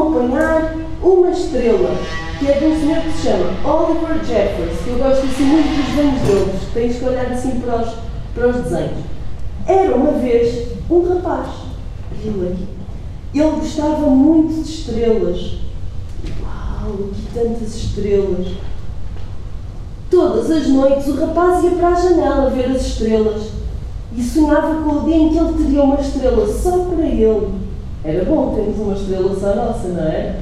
vão apanhar uma estrela, que é de um senhor que se chama Oliver Jeffers, que eu gosto assim muito dos desenhos deles, tens que olhar assim para os, para os desenhos. Era uma vez um rapaz, viu aqui. Ele gostava muito de estrelas. Uau, que tantas estrelas! Todas as noites o rapaz ia para a janela ver as estrelas e sonhava com o dia em que ele teria uma estrela só para ele. Era bom termos uma estrela só nossa, não é?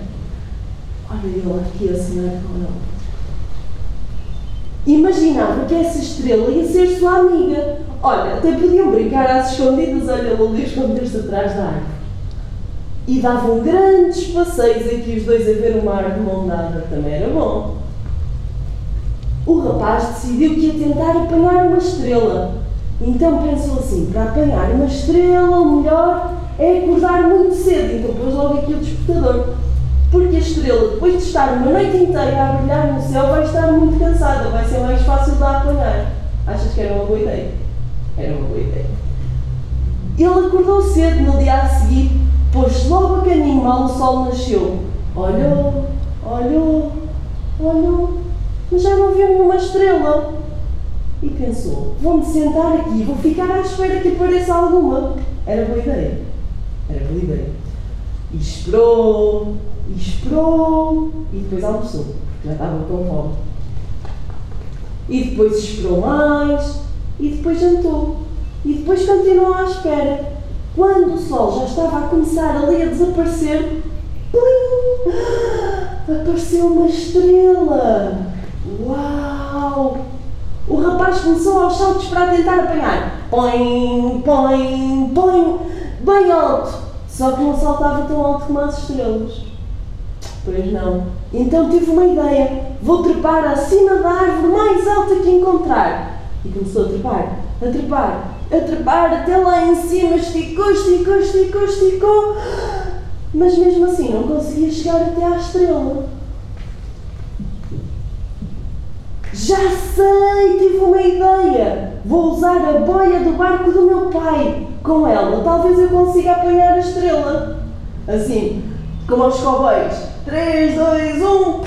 Olha ele aqui a sonhar com ele. Imaginava que essa estrela ia ser sua amiga. Olha, até podiam brincar às escondidas, olha ele ali esconder-se atrás da árvore. E davam grandes passeios aqui os dois a ver o mar de mão dada, também era bom. O rapaz decidiu que ia tentar apanhar uma estrela. Então pensou assim: para apanhar uma estrela, o melhor é acordar muito cedo. Então pôs logo aqui o despertador. Porque a estrela, depois de estar uma noite inteira a brilhar no céu, vai estar muito cansada, vai ser mais fácil de a apanhar. Achas que era uma boa ideia? Era uma boa ideia. Ele acordou cedo no dia a seguir, pôs-se logo a caminho, mal o sol nasceu. Olhou, olhou, olhou, mas já não viu nenhuma estrela. E pensou: vou-me sentar aqui, vou ficar à espera que apareça alguma. Era boa ideia. Era boa ideia. E esperou, e esperou, e depois almoçou, já estava com fome. E depois esperou mais, e depois jantou. E depois continuou à espera. Quando o sol já estava a começar ali a desaparecer, plim, apareceu uma estrela. Uau! O rapaz começou aos saltos para tentar apanhar. Põe, põe, põe, bem alto. Só que não saltava tão alto como as estrelas. Pois não. Então tive uma ideia. Vou trepar acima da árvore mais alta que encontrar. E começou a trepar, a trepar, a trepar até lá em cima. Esticou, esticou, esticou, esticou. Mas mesmo assim não conseguia chegar até à estrela. Já sei, tive uma ideia. Vou usar a boia do barco do meu pai. Com ela, talvez eu consiga apanhar a estrela. Assim, como aos cowboys. 3, 2, 1.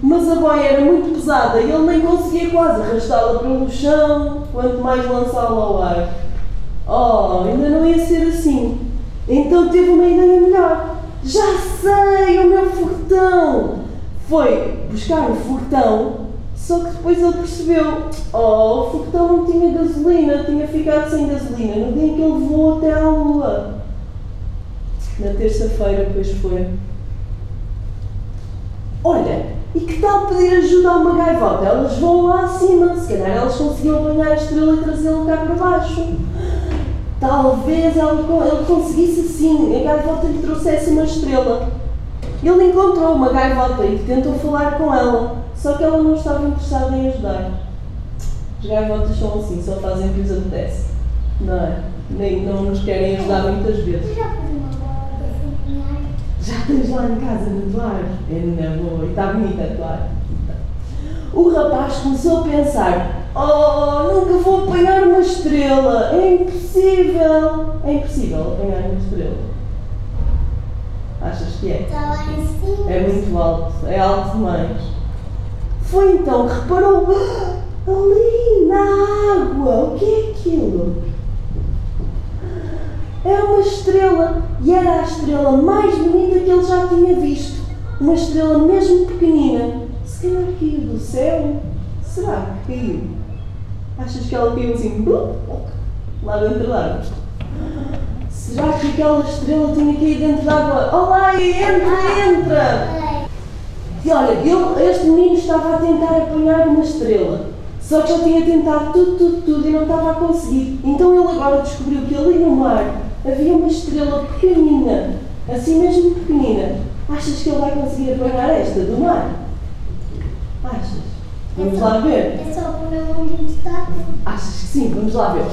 Mas a boia era muito pesada e ele nem conseguia quase arrastá-la pelo chão, quanto mais lançá-la ao ar. Oh, ainda não ia ser assim. Então tive uma ideia melhor. Já sei, o meu fortão! Foi buscar o fortão, só que depois ele percebeu: oh, o fortão não tinha gasolina, tinha ficado sem gasolina no dia em que ele voou até à Lua. Na terça-feira, pois foi. Olha, e que tal pedir ajuda a uma gaivota? Elas vão lá acima, se calhar elas conseguiam apanhar a estrela e trazê-la cá para baixo. Talvez ele conseguisse assim, a gaivota lhe trouxesse uma estrela. Ele encontrou uma gaivota e tentou falar com ela, só que ela não estava interessada em ajudar. As gaivotas são assim, só fazem o que lhes apetece. Não é? Nem, não nos querem ajudar muitas vezes. Já tens lá em casa no tua É na boa. E está bonita a tua O rapaz começou a pensar: Oh, nunca vou apanhar uma estrela. É impossível. É impossível apanhar uma estrela. Achas que é? Está lá em cima. É muito alto. É alto demais. Foi então que reparou: "Ah, Ali na água. O que é aquilo? É uma estrela e era a estrela mais bonita que ele já tinha visto. Uma estrela mesmo pequenina. Se calhar caiu do céu. Será que caiu? Achas que ela caiu assim, lá dentro da água? Será que aquela estrela tinha caído dentro da água? Olá, entra, entra! E olha, este menino estava a tentar apanhar uma estrela. Só que ele tinha tentado tudo, tudo, tudo e não estava a conseguir. Então ele agora descobriu que ali no mar havia uma estrela pequenina, assim mesmo pequenina. Achas que ele vai conseguir apanhar esta do mar? Achas? Vamos lá ver. É só pôr a mão dentro da água. Achas que sim? Vamos lá ver.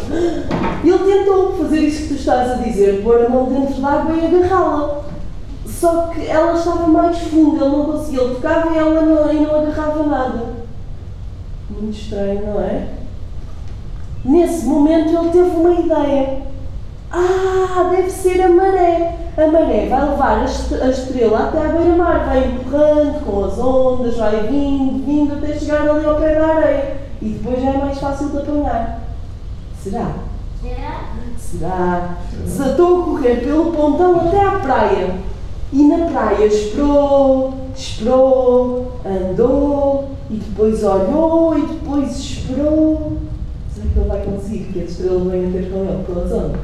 Ele tentou fazer isso que tu estás a dizer, pôr a mão dentro da água e agarrá-la. Só que ela estava mais funda, ele não conseguia. Ele tocava e ela não, e não agarrava nada. Muito estranho, não é? Nesse momento ele teve uma ideia. Ah, deve ser a maré. A maré vai levar a est- a estrela até à beira-mar, vai empurrando com as ondas, vai vindo, vindo até chegar ali ao pé da areia. E depois já é mais fácil de apanhar. Será? Será? Será? Desatou a correr pelo pontão até à praia. E na praia esperou, esperou, andou, e depois olhou, e depois esperou. Será que ele vai conseguir que a estrela venha ter com ele pelas ondas?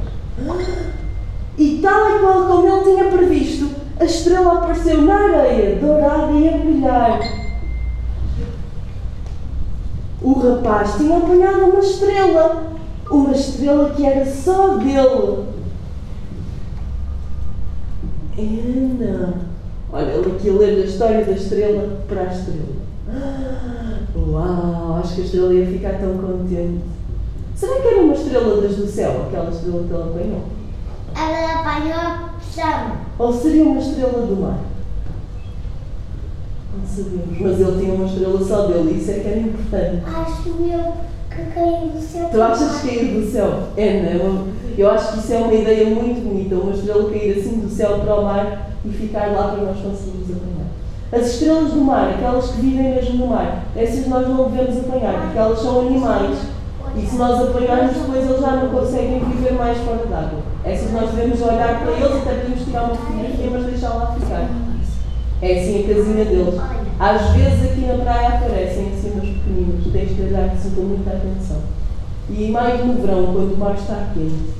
E tal e qual como ele tinha previsto, a estrela apareceu na areia, dourada e a brilhar. O rapaz tinha apanhado uma estrela, uma estrela que era só dele. Ana, olha ele aqui a ler a história da estrela para a estrela. Uau, acho que a estrela ia ficar tão contente. Será que era uma estrela das do céu, aquela estrela que ele apanhou? Apanhou chama. Ou seria uma estrela do mar? Não sabemos. Mas ele tinha uma estrela só dele, isso é que era importante. Acho eu que caiu do céu. Tu achas que cair do céu? É, não. Eu acho que isso é uma ideia muito bonita, uma estrela cair assim do céu para o mar e ficar lá para nós conseguirmos apanhar. As estrelas do mar, aquelas que vivem mesmo no mar, essas nós não devemos apanhar, porque elas são animais. E se nós apanharmos, depois eles já não conseguem viver mais fora d'água. Essas nós devemos olhar para eles, até podemos tirar uma fotografia, mas deixar lá ficar. É assim a casinha deles. Às vezes aqui na praia aparecem assim uns pequeninos, tens de olhar assim com muita atenção. E mais no verão, quando o mar está quente.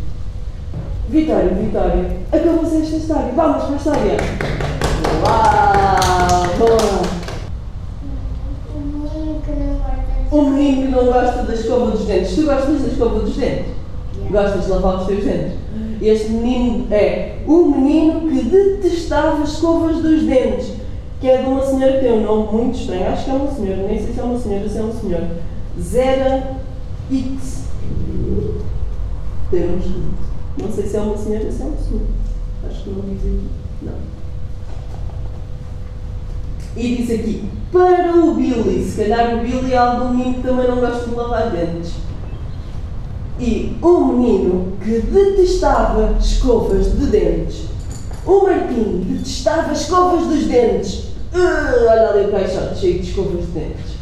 Vitória, Vitória, acabou-se esta história. Vamos para a história. Uau! Boa! O menino que não guarda O menino que não gosta da escova dos dentes. Tu gostas da escova dos dentes? Gostas de lavar os teus dentes? Este menino é o menino que detestava escovas dos dentes, que é de uma senhora que tem um nome muito estranho. Acho que é uma senhora, nem sei se é uma senhora, se é um senhor. Zera X. Temos. Não sei se é uma senhora, se é um senhor. Acho que não diz aqui. Não. E diz aqui, para o Billy, se calhar o Billy é algum menino também não gosta de lavar dentes. E um menino que detestava escovas de dentes. O Martim detestava escovas dos dentes. Ah, olha ali o caixote cheio de escovas de dentes.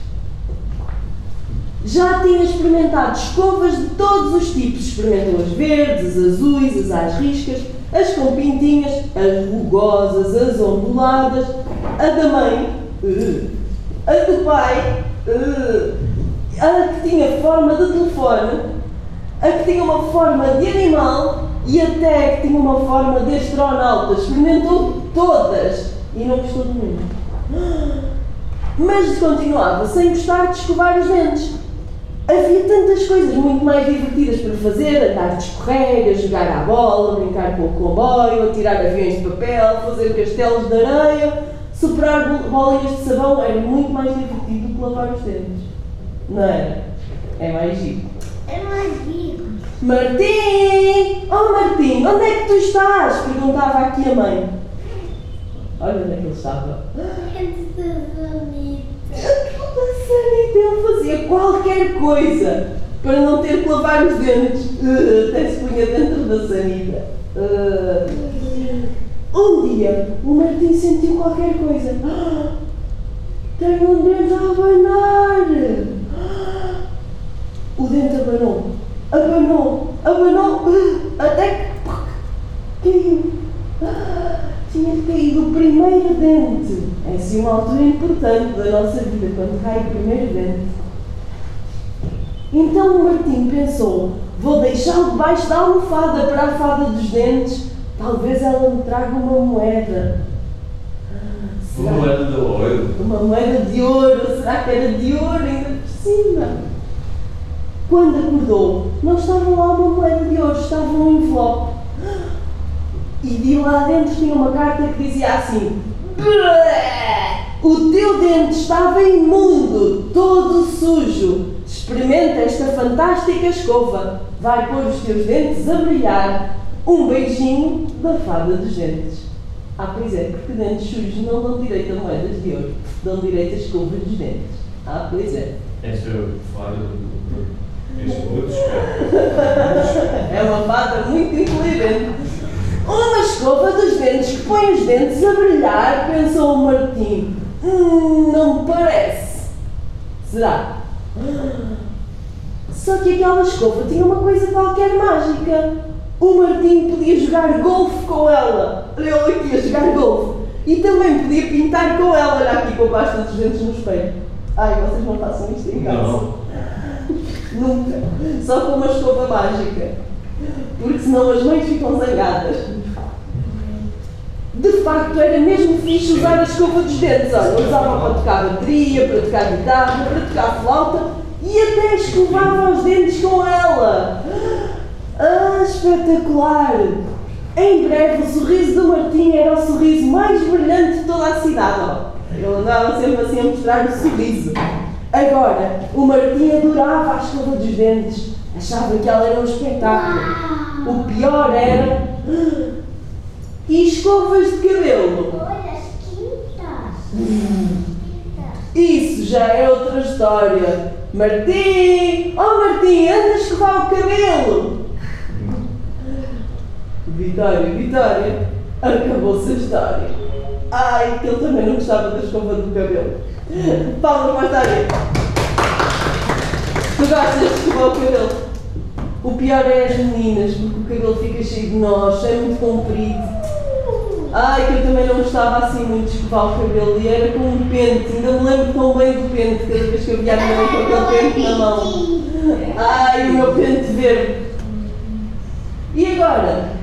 Já tinha experimentado escovas de todos os tipos. Experimentou as verdes, as azuis, as às riscas, as com pintinhas, as rugosas, as onduladas, a da mãe, uh, a do pai, uh, a que tinha forma de telefone, a que tinha uma forma de animal e até que tinha uma forma de astronauta. Experimentou todas e não gostou de nenhuma. Mas continuava sem gostar de escovar os dentes. Havia tantas coisas muito mais divertidas para fazer: andar de escorrega, jogar à bola, brincar com o comboio, atirar aviões de papel, fazer castelos de areia, superar bol- bolinhas de sabão. Era muito mais divertido do que lavar os dentes. Não era? É mais giro. É mais vivo. Martim! Oh Martim, onde é que tu estás? Perguntava aqui a mãe. Olha onde é que ele estava. Dentro da Sanita, ele fazia qualquer coisa para não ter que lavar os dentes. Uh, até se punha dentro da sanita. Uh. Um dia, o Martim sentiu qualquer coisa. Tenho um dente a abanar. O dente abanou. Abanou. Abanou. Até que caiu. Tinha caído o primeiro dente. É assim uma altura importante da nossa vida, quando cai o primeiro dente. Então o Martim pensou: vou deixá-lo debaixo da almofada para a fada dos dentes. Talvez ela me traga uma moeda. Uma moeda de ouro. Uma moeda de ouro. Será que era de ouro ainda por cima? Quando acordou, não estava lá uma moeda de ouro, estava um envelope. E de lá dentro tinha uma carta que dizia assim: "Blé! O teu dente estava imundo, todo sujo. Experimenta esta fantástica escova. Vai pôr os teus dentes a brilhar. Um beijinho da fada dos dentes. Ah, pois é, porque dentes sujos não dão direito a moedas de ouro, dão direito a escovas dos dentes. Ah, pois é. Essa é muito esperto. É uma fada muito inteligente. Uma escova dos dentes que põe os dentes a brilhar, pensou o Martim. Hum, não me parece. Será? Só que aquela escova tinha uma coisa qualquer mágica. O Martim podia jogar golfe com ela. Olha ele aqui a jogar golfe. E também podia pintar com ela. Olha aqui com a pasta dos dentes no espelho. Ai, vocês não façam isto em casa. Não. Nunca. Só com uma escova mágica. Porque senão as mães ficam zangadas. De facto, era mesmo fixe usar a escova dos dentes. Olha, usava para tocar bateria, para tocar guitarra, para tocar flauta e até escovava os dentes com ela. Ah, espetacular! Em breve, o sorriso do Martim era o sorriso mais brilhante de toda a cidade. Ele andava sempre assim a mostrar o sorriso. Agora, o Martim adorava a escova dos dentes. Achava que ela era um espetáculo. O pior era. E escovas de cabelo? Olha as quintas. Isso já é outra história. Martim! Oh Martim, anda a escovar o cabelo! Vitória, Vitória, acabou-se a história. Ai, que ele também não gostava da escova do cabelo. Palmas a história. Tu gostas de escovar o cabelo? O pior é as meninas, porque o cabelo fica cheio de nós, é muito comprido. Ai, que eu também não gostava assim muito de escovar o cabelo e era com um pente, ainda me lembro tão bem do pente, cada vez que eu via a minha com aquele pente na mão. Ai, o meu pente verde. E agora?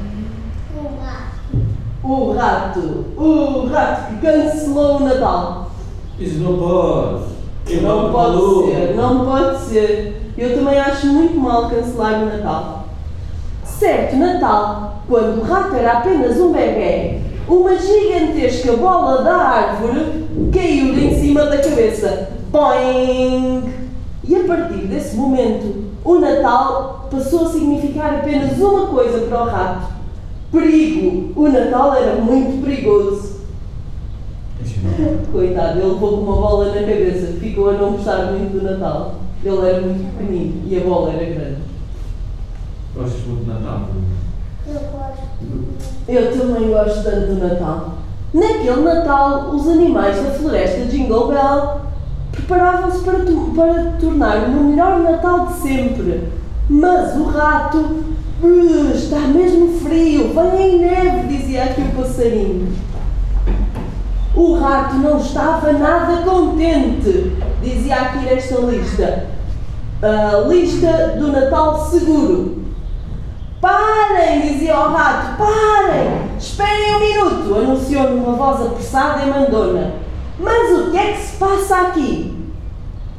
O rato, o rato que cancelou o Natal. Isso não pode. Eu Não pode ser, não pode ser. Eu também acho muito mal cancelar o Natal. Certo Natal, quando o rato era apenas um bebê, uma gigantesca bola da árvore caiu-lhe em cima da cabeça. Boing! E a partir desse momento, o Natal passou a significar apenas uma coisa para o rato: perigo. O Natal era muito perigoso. Coitado, ele levou com uma bola na cabeça, ficou a não gostar muito do Natal. Ele era muito pequenino e a bola era grande. Gostas muito de Natal? Eu gosto. Eu também gosto tanto do Natal. Naquele Natal, os animais da floresta de Jingle Bell preparavam-se para, para tornar o melhor Natal de sempre. Mas o rato, "Uh, está mesmo frio, vem neve, dizia aqui o passarinho. O rato não estava nada contente, dizia aqui nesta lista. A lista do Natal seguro. Parem, dizia o rato, parem! Esperem um minuto, anunciou numa voz apressada e mandona. Mas o que é que se passa aqui?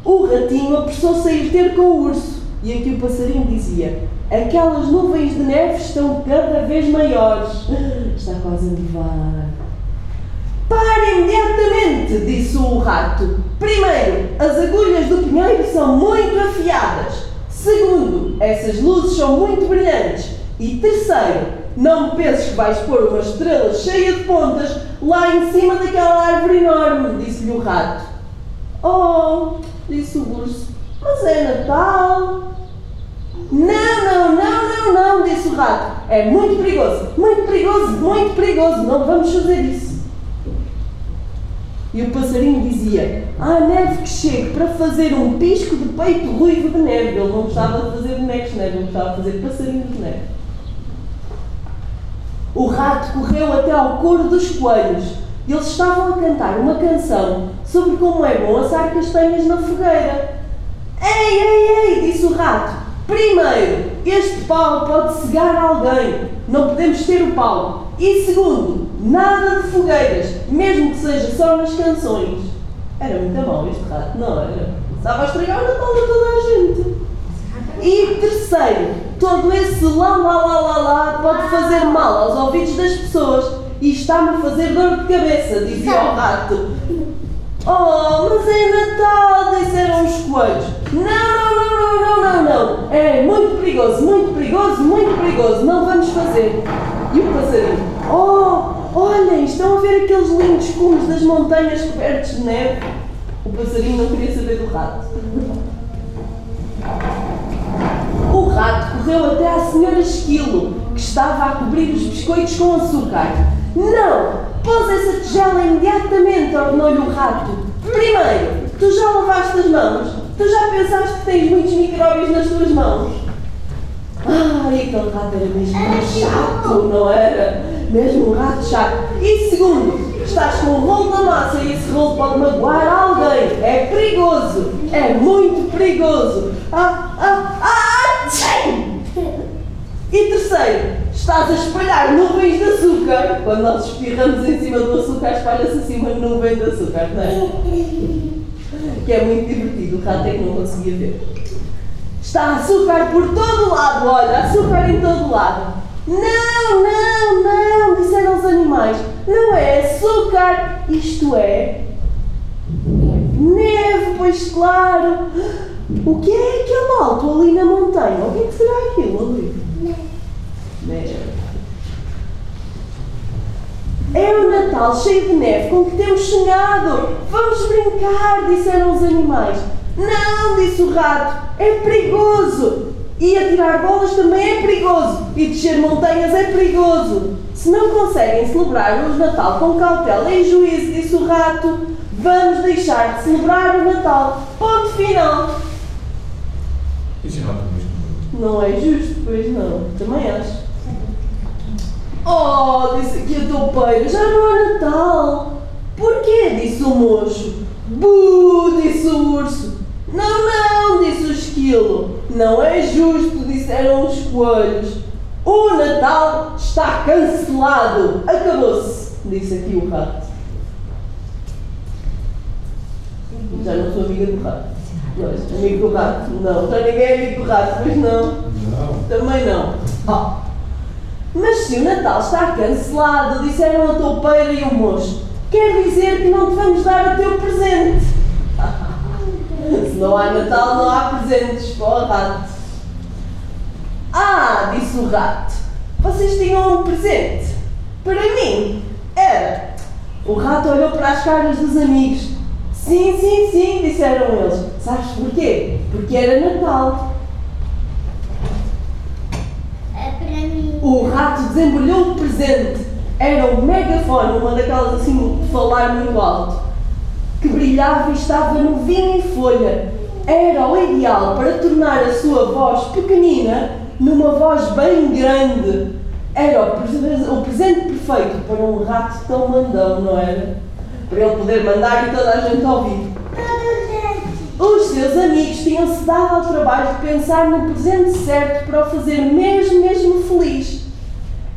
O ratinho apressou-se a ir ter com o urso. E aqui o passarinho dizia: Aquelas nuvens de neve estão cada vez maiores. Está quase a nevar. Pare imediatamente, disse o rato. Primeiro, as agulhas do pinheiro são muito afiadas. Segundo, essas luzes são muito brilhantes. E terceiro, não penses que vais pôr uma estrela cheia de pontas lá em cima daquela árvore enorme, disse-lhe o rato. Oh, disse o urso, mas é Natal. Não, não, não, não, não, disse o rato. É muito perigoso, muito perigoso, muito perigoso. Não vamos fazer isso. E o passarinho dizia: Há neve que chegue para fazer um pisco de peito ruivo de neve. Ele não gostava de fazer bonecos de neve, ele gostava de fazer passarinhos de neve. O rato correu até ao coro dos coelhos. Eles estavam a cantar uma canção sobre como é bom assar castanhas na fogueira. Ei, ei, ei, disse o rato. Primeiro, este pau pode cegar alguém. Não podemos ter o pau. E segundo, nada de fogueiras, mesmo que seja só nas canções. Era muito mau este rato, não era? Estava a estragar o Natal de toda a gente. E terceiro, todo esse lá lá lá lá lá pode fazer mal aos ouvidos das pessoas e está-me a fazer dor de cabeça, dizia o rato. Oh, mas é Natal, disseram os coelhos. Não, não, não, não, não, não, não. É muito perigoso, muito perigoso, muito perigoso. Não vamos fazer. E o passarinho. Oh, olhem, estão a ver aqueles lindos cumes das montanhas cobertos de neve? O passarinho não queria saber do rato. O rato correu até à senhora Esquilo, que estava a cobrir os biscoitos com açúcar. Não! Pôs essa tigela imediatamente, ordenou-lhe o rato. Primeiro, tu já lavaste as mãos? Tu já pensaste que tens muitos micróbios nas tuas mãos? Ai, aquele rato era mesmo muito chato, não era? Mesmo um rato chato. E segundo, estás com o rolo da massa e esse rolo pode magoar alguém. É perigoso. É muito perigoso. Ah, ah, ah, tchim! E terceiro, estás a espalhar nuvens de açúcar. Quando nós espirramos em cima do açúcar, espalha-se assim uma nuvem de açúcar, não é? Que é muito divertido, o rato é que não conseguia ver. Está açúcar por todo lado, olha, açúcar em todo lado. Não, não, não, disseram os animais. Não é açúcar, isto é neve, pois claro. O que é aquele alto ali na montanha? O que é que será aquilo ali? Neve. É o Natal cheio de neve com que temos sonhado. Vamos brincar, disseram os animais. Não, disse o rato, é perigoso. E atirar bolas também é perigoso. E descer montanhas é perigoso. Se não conseguem celebrar o Natal com cautela e juízo, disse o rato, vamos deixar de celebrar o Natal. Ponto final. Isso é rato mesmo. Não é justo, pois não. Também acho. Oh, disse aqui a toupeira, já não é Natal. Porquê? disse o mocho. Bu, disse o urso. Não, não, disse o esquilo. Não é justo, disseram os coelhos. O Natal está cancelado. Acabou-se, disse aqui o rato. Já não sou amiga do rato. Mas, amigo do rato, não. Já ninguém é amigo do rato, pois não. Não. Também não. Ah. Mas se o Natal está cancelado, disseram a toupeira e o moço, quer dizer que não te vamos dar o teu presente. se não há Natal, não há presentes para o rato. Ah, disse o rato, vocês tinham um presente. Para mim, era. O rato olhou para as caras dos amigos. Sim, sim, sim, disseram eles. Sabes porquê? Porque era Natal. É para mim. O rato desembrulhou o presente. Era um megafone, uma daquelas assim falar muito alto, que brilhava e estava novinho em folha. Era o ideal para tornar a sua voz pequenina numa voz bem grande. Era o presente perfeito para um rato tão mandão, não era? Para ele poder mandar e toda a gente ouvir. Seus amigos tinham-se dado ao trabalho de pensar no presente certo para o fazer mesmo, mesmo feliz.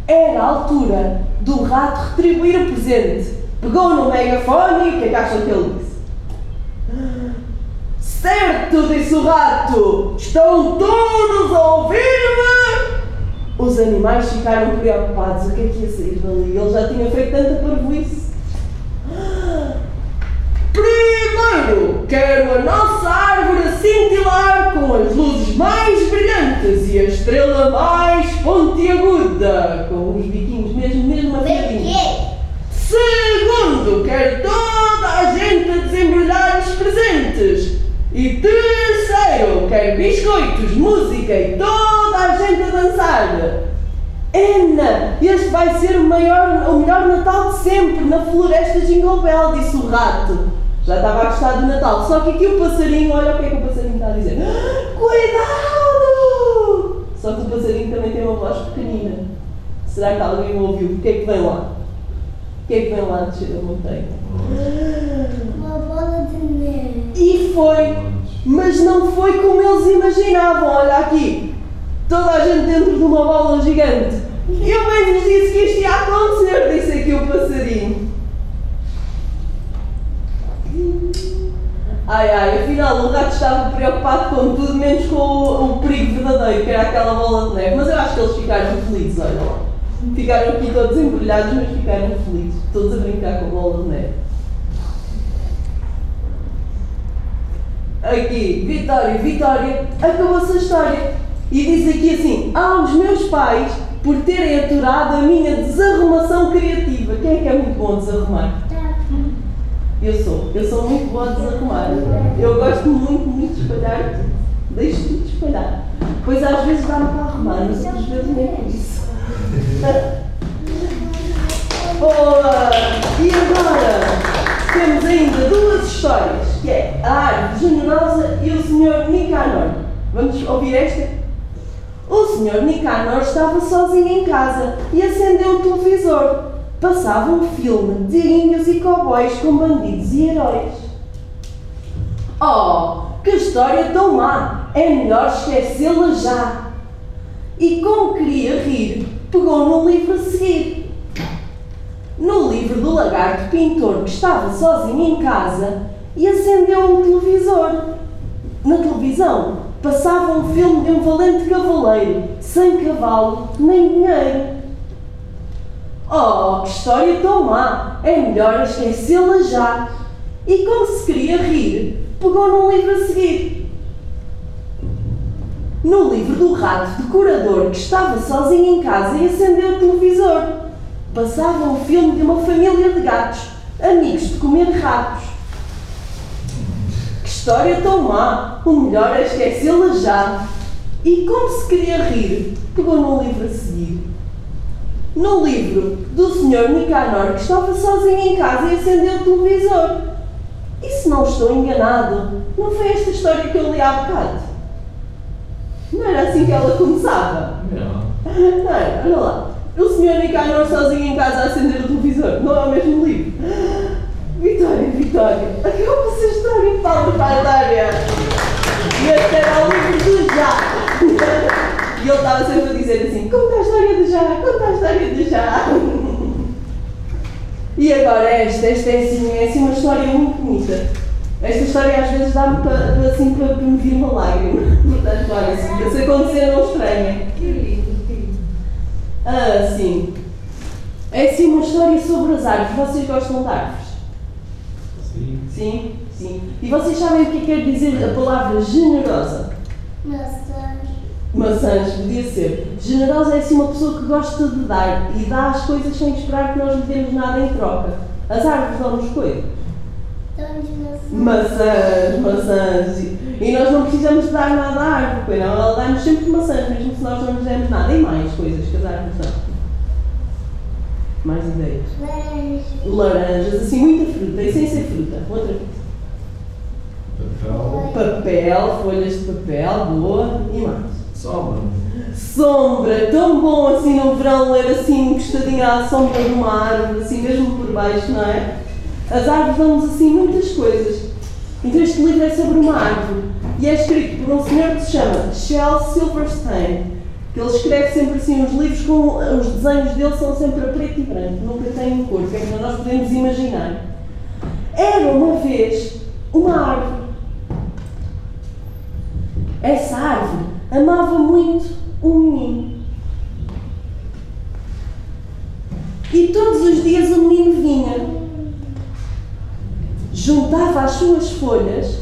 Era a altura do rato retribuir o presente. Pegou no megafone e o que é que acham que ele disse? Certo, disse o rato! Estão todos a ouvir-me? Os animais ficaram preocupados. O que é que ia sair dali? Ele já tinha feito tanta parvoíce. Primeiro, quero a nossa árvore a cintilar com as luzes mais brilhantes e a estrela mais pontiaguda, com os biquinhos mesmo, mesmo afiadinhos. Porquê? Segundo, quero toda a gente a desembrulhar os presentes. E terceiro, quero biscoitos, música e toda a gente a dançar. Ana, este vai ser o, maior, o melhor Natal de sempre na floresta Jingle Bell, disse o rato. Já estava a gostar do Natal, só que aqui o passarinho, olha o que é que o passarinho está a dizer. Cuidado! Só que o passarinho também tem uma voz pequenina. Será que alguém o ouviu? O que é que vem lá? O que é que vem lá descer a montanha? Uma bola de neve. E foi, mas não foi como eles imaginavam. Olha aqui, toda a gente dentro de uma bola gigante. Eu bem vos disse que isto ia acontecer, disse aqui o passarinho. Ai ai, afinal o rato estava preocupado com tudo, menos com o, o perigo verdadeiro, que era aquela bola de neve. Mas eu acho que eles ficaram felizes, olha lá. Ficaram aqui todos embrulhados, mas ficaram felizes, todos a brincar com a bola de neve. Aqui, Vitória, Vitória, acabou-se a história. E diz aqui assim: aos meus pais por terem aturado a minha desarrumação criativa. Quem é que é muito bom desarrumar? Eu sou. Eu sou muito boa a desarrumar. Eu gosto muito, muito de espalhar tudo. Deixo tudo espalhar. Pois às vezes dá-me para arrumar, mas outras vezes nem por isso. Boa! E agora temos ainda duas histórias, que é a árvore generosa e o Sr. Nicanor. Vamos ouvir esta? O Sr. Nicanor estava sozinho em casa e acendeu o televisor. Passava um filme de índios e cowboys com bandidos e heróis. Oh, que história tão má! É melhor esquecê-la já. E como queria rir, pegou no livro a seguir. No livro do lagarto pintor que estava sozinho em casa e acendeu um televisor. Na televisão passava um filme de um valente cavaleiro, sem cavalo nem dinheiro. Oh, que história tão má! É melhor esquecê-la já. E como se queria rir, pegou num livro a seguir. No livro do rato decorador que estava sozinho em casa e acendeu o televisor. Passava um filme de uma família de gatos, amigos de comer ratos. Que história tão má! O melhor é esquecê-la já. E como se queria rir, pegou num livro a seguir. No livro do Sr. Nicanor, que estava sozinho em casa e acendeu o televisor. E se não estou enganado, não foi esta história que eu li há bocado? Não era assim que ela começava? Não. Não era, olha lá. O Sr. Nicanor sozinho em casa a acender o televisor. Não é o mesmo livro. Vitória, Vitória. Acabou-se a história de Paulo para a Vitória. E este era o livro do já. E ele estava sempre a dizer assim: conta a história do já, conta a história do já. E agora esta, esta é assim, é assim uma história muito bonita. Esta história às vezes dá-me para, assim, para, me vir uma lágrima. Portanto, olha, se, se acontecer não estranha. Que lindo, que lindo. Ah, sim. É assim uma história sobre as árvores. Vocês gostam de árvores? Sim. Sim? Sim. E vocês sabem o que quer dizer a palavra generosa? Maçãs. Maçãs, podia ser. Generosa é assim uma pessoa que gosta de dar e dá as coisas sem esperar que nós lhe demos nada em troca. As árvores dão-nos coisas. Maçãs. Maçãs, maçãs. E- nós não precisamos de dar nada à árvore, pois não? Ela dá-nos sempre maçãs, mesmo se nós não lhes demos nada. E mais coisas que as árvores dão. Mais ideias. Laranja. Laranjas, assim, muita fruta, e sem ser fruta. Outra Papel. Papel, folhas de papel, boa. E mais. Sombra. Sombra, tão bom assim no verão ler assim encostadinho à sombra de uma árvore, assim mesmo por baixo, não é? As árvores dão-nos assim muitas coisas. Então este livro é sobre uma árvore e é escrito por um senhor que se chama Shel Silverstein, que ele escreve sempre assim os livros com os desenhos dele são sempre a preto e branco, nunca têm cor, que é que nós podemos imaginar. Era uma vez uma árvore. Essa árvore amava muito um menino. E todos os dias o menino vinha, juntava as suas folhas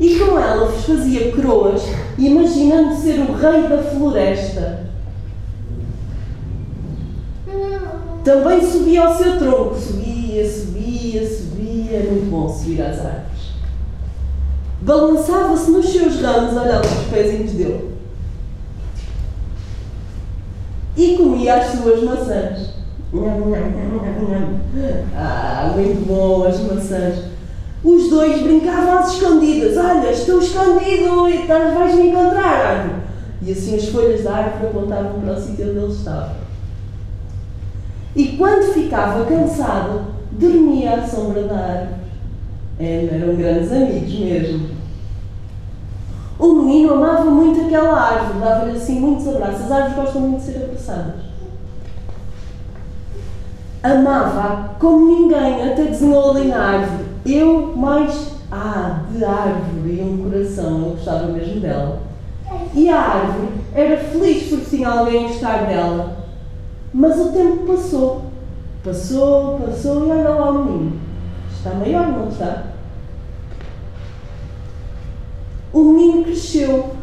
e com elas fazia coroas, imaginando ser o rei da floresta. Também subia ao seu tronco, subia, subia, subia, muito bom subir às árvores. Balançava-se nos seus ramos, para os pezinhos dele. E comia as suas maçãs. Ah, muito bom as maçãs. Os dois brincavam às escondidas. Olha, estou escondido e tá- vais-me encontrar. E assim as folhas da árvore apontavam para o sítio onde ele estava. E quando ficava cansado, dormia à sombra da árvore. É, eram grandes amigos mesmo. O menino amava muito aquela árvore, dava-lhe assim muitos abraços. As árvores gostam muito de ser abraçadas. Amava como ninguém, até desenhou ali na árvore. Eu mais. Ah, de árvore e um coração, eu gostava mesmo dela. E a árvore era feliz porque tinha alguém a gostar dela. Mas o tempo passou. Passou, passou e olha lá o menino. Está maior, não está? O menino cresceu.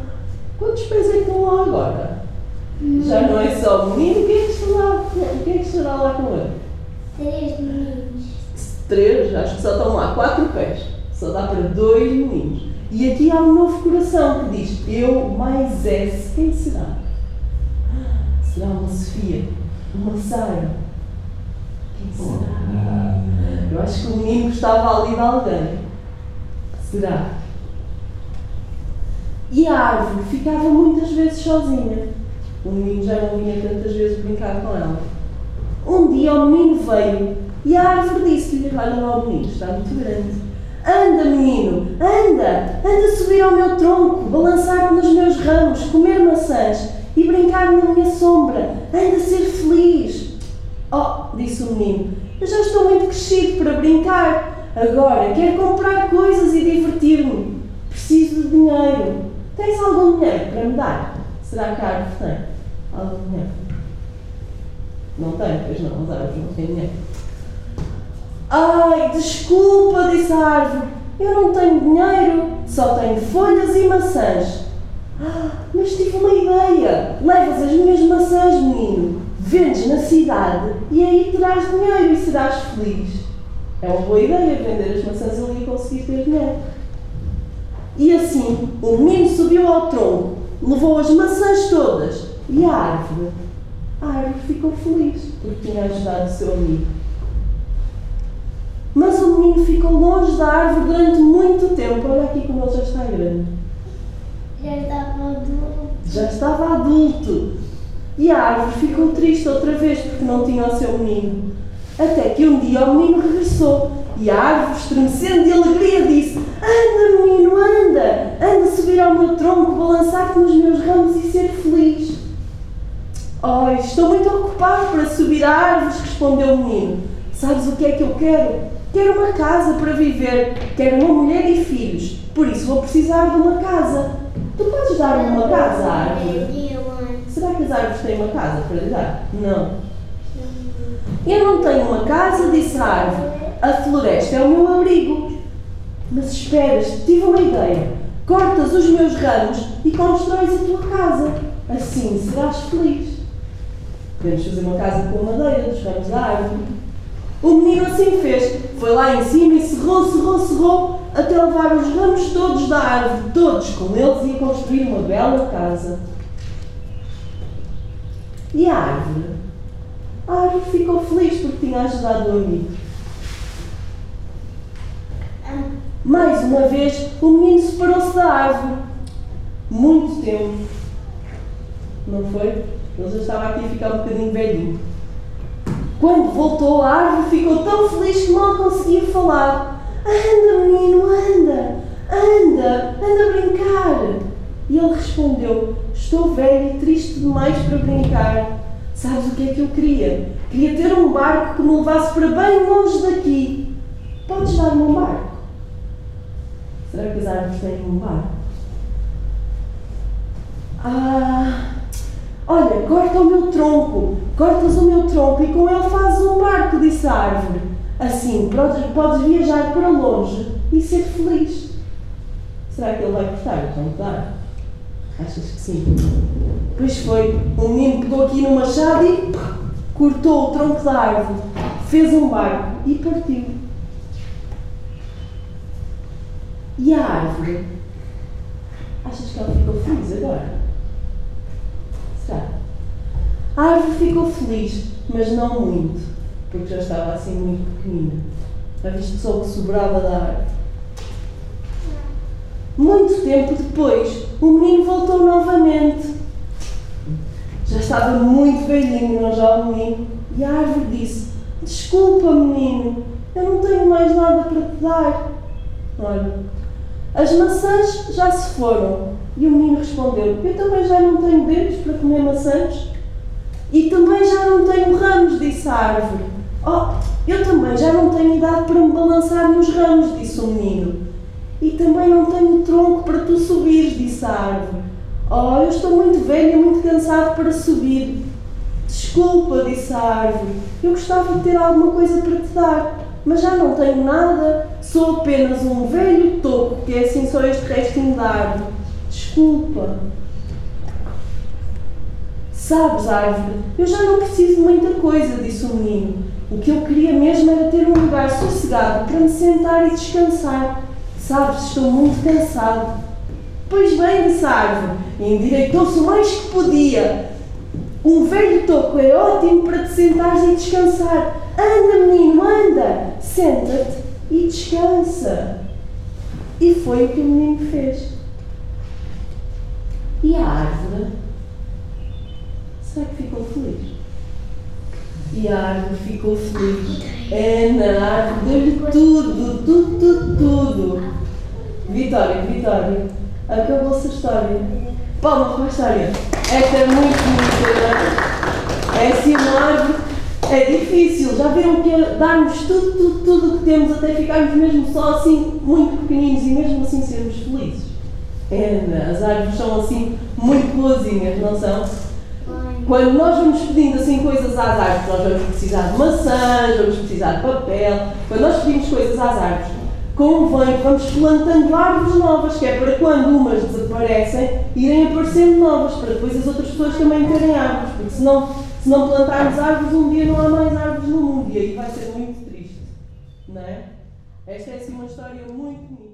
Quantos pés é que estão lá agora? Já não é só o menino, quem é que lá, quem é que estará lá com ele? Três meninos. Três, acho que só estão lá quatro pés. Só dá para dois meninos. E aqui há um novo coração que diz: Eu mais S. Quem será? Será uma Sofia? Uma Sara? Será? Eu acho que o menino gostava ali de alguém. Será? E a árvore ficava muitas vezes sozinha. O menino já não vinha tantas vezes brincar com ela. Um dia o menino veio e a árvore disse-lhe: Olha lá o menino, está muito grande. Anda, menino, anda, anda subir ao meu tronco, balançar nos meus ramos, comer maçãs e brincar na minha sombra. Anda ser feliz. Oh, disse o menino, eu já estou muito crescido para brincar. Agora quero comprar coisas e divertir-me. Preciso de dinheiro. Tens algum dinheiro para me dar? Será que a árvore tem? Algum dinheiro? Não tem, pois não, as árvores não têm dinheiro. Ai, desculpa, disse a árvore. Eu não tenho dinheiro, só tenho folhas e maçãs. Ah, mas tive uma ideia. Levas as minhas maçãs, menino. Vendes na cidade e aí terás dinheiro e serás feliz. É uma boa ideia vender as maçãs ali e conseguir ter dinheiro. E assim, o menino subiu ao tronco, levou as maçãs todas e a árvore. A árvore ficou feliz porque tinha ajudado o seu amigo. Mas o menino ficou longe da árvore durante muito tempo. Olha aqui como ele já está grande. Já estava adulto. Já estava adulto. E a árvore ficou triste outra vez porque não tinha o seu menino. Até que um dia o menino regressou e a árvore, estremecendo de alegria, disse: Anda, menino, anda! Anda subir ao meu tronco, balançar-te nos meus ramos e ser feliz. Oh, estou muito ocupado para subir a árvores, respondeu o menino. Sabes o que é que eu quero? Quero uma casa para viver, quero uma mulher e filhos, por isso vou precisar de uma casa. Tu podes dar-me uma casa à árvore? Será que as árvores têm uma casa para lhe dar? Não. Eu não tenho uma casa, disse a árvore. A floresta é o meu abrigo. Mas esperas, tive uma ideia. Cortas os meus ramos e constróis a tua casa. Assim serás feliz. Podemos fazer uma casa com madeira dos ramos da árvore. O menino assim fez. Foi lá em cima e serrou, serrou, serrou, até levar os ramos todos da árvore, todos com eles, e construir uma bela casa. E a árvore? A árvore ficou feliz porque tinha ajudado o amigo. Mais uma vez, o menino separou-se da árvore. Muito tempo. Não foi? Ele já estava aqui a ficar um bocadinho velhinho. Quando voltou, a árvore ficou tão feliz que mal conseguia falar. Anda, menino, anda! Anda! Anda a brincar! E ele respondeu: Estou velho e triste demais para brincar. Sabes o que é que eu queria? Queria ter um barco que me levasse para bem longe daqui. Podes dar-me um barco? Será que as árvores têm um barco? Ah, olha, corta o meu tronco, cortas o meu tronco e com ele fazes um barco, disse a árvore. Assim podes, podes viajar para longe e ser feliz. Será que ele vai cortar o tronco da árvore? Achas que sim? Pois foi, o menino pegou aqui no machado e cortou o tronco da árvore, fez um barco e partiu. E a árvore? Achas que ela ficou feliz agora? Será? A árvore ficou feliz, mas não muito, porque já estava assim muito pequenina. Já viste só o que sobrava da árvore? Muito tempo depois, o menino voltou novamente. Já estava muito velhinho, não já o menino, e a árvore disse: Desculpa, menino, eu não tenho mais nada para te dar. Olha, as maçãs já se foram. E o menino respondeu: Eu também já não tenho dedos para comer maçãs. E também já não tenho ramos, disse a árvore. Oh, eu também já não tenho idade para me balançar nos ramos, disse o menino. E também não tenho tronco para tu subires, disse a árvore. Oh, eu estou muito velho e muito cansado para subir. Desculpa, disse a árvore. Eu gostava de ter alguma coisa para te dar, mas já não tenho nada. Sou apenas um velho toco, que é assim só este restinho de árvore. Desculpa. Sabes, árvore, eu já não preciso de muita coisa, disse o menino. O que eu queria mesmo era ter um lugar sossegado para me sentar e descansar. Sabes, estou muito cansado. Pois bem, e endireitou-se o mais que podia. Um velho toco é ótimo para te sentares e descansar. Anda, menino, anda! Senta-te e descansa. E foi o que o menino fez. E a árvore? Será que ficou feliz? E a árvore ficou feliz. É, na árvore deu-lhe tudo, tudo, tudo, tudo. Vitória, Vitória, acabou-se a história. Palmas para a história. Esta é muito bonita, não é? É assim uma árvore. É difícil, já viram que é darmos tudo, tudo, tudo o que temos até ficarmos mesmo só assim, muito pequeninos e mesmo assim sermos felizes. É, não, as árvores são assim muito boazinhas, não são? Quando nós vamos pedindo assim coisas às árvores, nós vamos precisar de maçãs, vamos precisar de papel. Quando nós pedimos coisas às árvores, convém que vamos plantando árvores novas, que é para quando umas desaparecem, irem aparecendo novas, para depois as outras pessoas também terem árvores, porque senão, se não plantarmos árvores, um dia não há mais árvores no mundo e aí vai ser muito triste. Não é? Esta é assim uma história muito bonita.